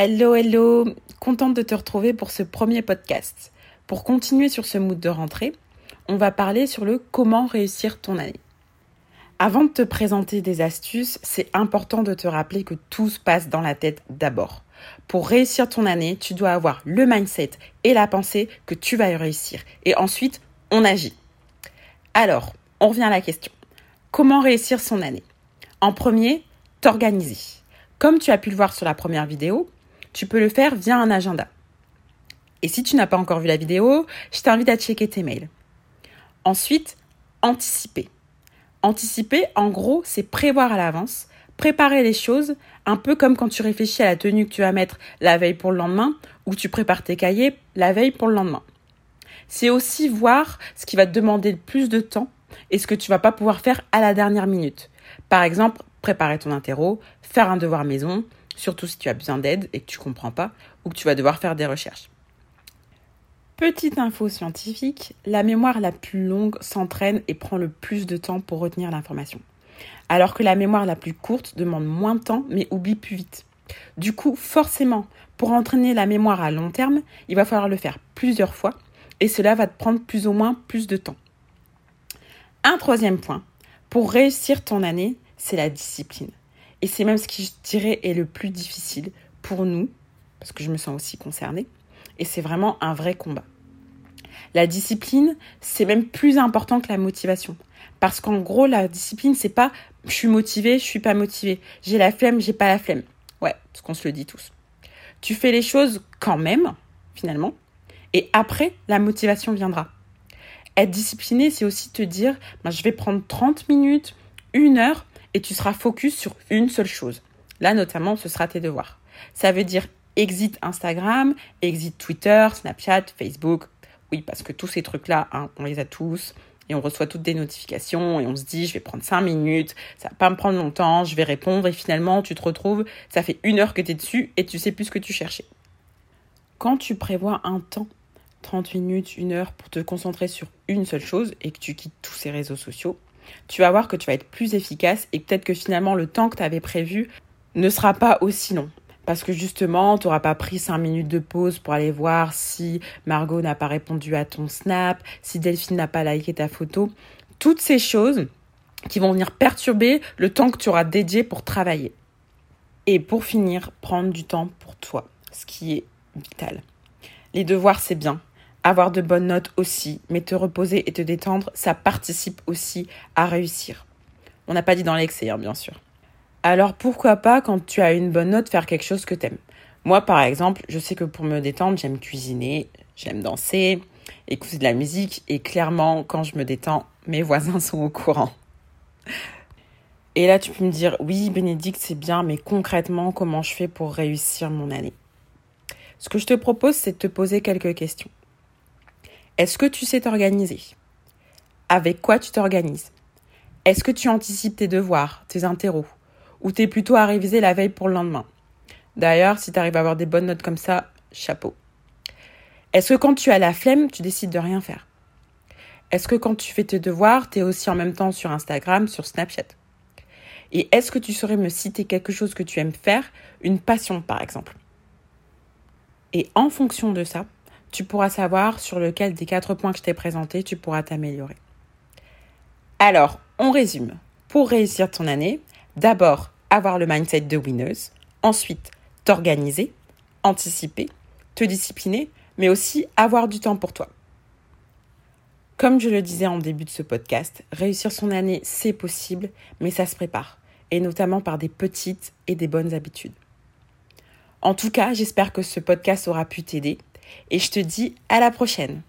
Hello, hello, contente de te retrouver pour ce premier podcast. Pour continuer sur ce mood de rentrée, on va parler sur le comment réussir ton année. Avant de te présenter des astuces, c'est important de te rappeler que tout se passe dans la tête d'abord. Pour réussir ton année, tu dois avoir le mindset et la pensée que tu vas y réussir. Et ensuite, on agit. Alors, on revient à la question. Comment réussir son année? En premier, t'organiser. Comme tu as pu le voir sur la première vidéo, tu peux le faire via un agenda. Et si tu n'as pas encore vu la vidéo, je t'invite à checker tes mails. Ensuite, anticiper. Anticiper, en gros, c'est prévoir à l'avance, préparer les choses, un peu comme quand tu réfléchis à la tenue que tu vas mettre la veille pour le lendemain, ou tu prépares tes cahiers la veille pour le lendemain. C'est aussi voir ce qui va te demander le plus de temps et ce que tu vas pas pouvoir faire à la dernière minute. Par exemple, préparer ton interro, faire un devoir maison, surtout si tu as besoin d'aide et que tu comprends pas ou que tu vas devoir faire des recherches. Petite info scientifique, la mémoire la plus longue s'entraîne et prend le plus de temps pour retenir l'information. Alors que la mémoire la plus courte demande moins de temps mais oublie plus vite. Du coup, forcément, pour entraîner la mémoire à long terme, il va falloir le faire plusieurs fois et cela va te prendre plus ou moins plus de temps. Un troisième point, pour réussir ton année, c'est la discipline. Et c'est même ce qui, je dirais, est le plus difficile pour nous, parce que je me sens aussi concernée. Et c'est vraiment un vrai combat. La discipline, c'est même plus important que la motivation. Parce qu'en gros, la discipline, c'est pas je suis motivée, je suis pas motivée. J'ai la flemme, j'ai pas la flemme. Ouais, ce qu'on se le dit tous. Tu fais les choses quand même, finalement. Et après, la motivation viendra. Être discipliné, c'est aussi te dire, ben, je vais prendre 30 minutes, une heure et tu seras focus sur une seule chose. Là, notamment, ce sera tes devoirs. Ça veut dire exit Instagram, exit Twitter, Snapchat, Facebook. Oui, parce que tous ces trucs-là, hein, on les a tous et on reçoit toutes des notifications et on se dit je vais prendre cinq minutes, ça va pas me prendre longtemps, je vais répondre et finalement tu te retrouves, ça fait une heure que tu es dessus et tu sais plus ce que tu cherchais. Quand tu prévois un temps, 30 minutes, une heure pour te concentrer sur une seule chose et que tu quittes tous ces réseaux sociaux, tu vas voir que tu vas être plus efficace et peut-être que finalement le temps que tu avais prévu ne sera pas aussi long. Parce que justement, tu n'auras pas pris 5 minutes de pause pour aller voir si Margot n'a pas répondu à ton snap, si Delphine n'a pas liké ta photo. Toutes ces choses qui vont venir perturber le temps que tu auras dédié pour travailler. Et pour finir, prendre du temps pour toi, ce qui est vital. Les devoirs, c'est bien, avoir de bonnes notes aussi, mais te reposer et te détendre, ça participe aussi à réussir. On n'a pas dit dans l'excès, hein, bien sûr. Alors pourquoi pas, quand tu as une bonne note, faire quelque chose que t'aimes? Moi, par exemple, je sais que pour me détendre, j'aime cuisiner, j'aime danser, écouter de la musique, et clairement, quand je me détends, mes voisins sont au courant. Et là, tu peux me dire, oui, Bénédicte, c'est bien, mais concrètement, comment je fais pour réussir mon année? Ce que je te propose, c'est de te poser quelques questions. Est-ce que tu sais t'organiser? Avec quoi tu t'organises? Est-ce que tu anticipes tes devoirs, tes interros? Ou t'es plutôt à réviser la veille pour le lendemain? D'ailleurs, si tu arrives à avoir des bonnes notes comme ça, chapeau. Est-ce que quand tu as la flemme, tu décides de rien faire? Est-ce que quand tu fais tes devoirs, tu es aussi en même temps sur Instagram, sur Snapchat? Et est-ce que tu saurais me citer quelque chose que tu aimes faire, une passion par exemple? Et en fonction de ça, tu pourras savoir sur lequel des quatre points que je t'ai présentés, tu pourras t'améliorer. Alors, on résume. Pour réussir ton année, d'abord, avoir le mindset de winneuse, ensuite, t'organiser, anticiper, te discipliner, mais aussi avoir du temps pour toi. Comme je le disais en début de ce podcast, réussir son année, c'est possible, mais ça se prépare, et notamment par des petites et des bonnes habitudes. En tout cas, j'espère que ce podcast aura pu t'aider et je te dis à la prochaine.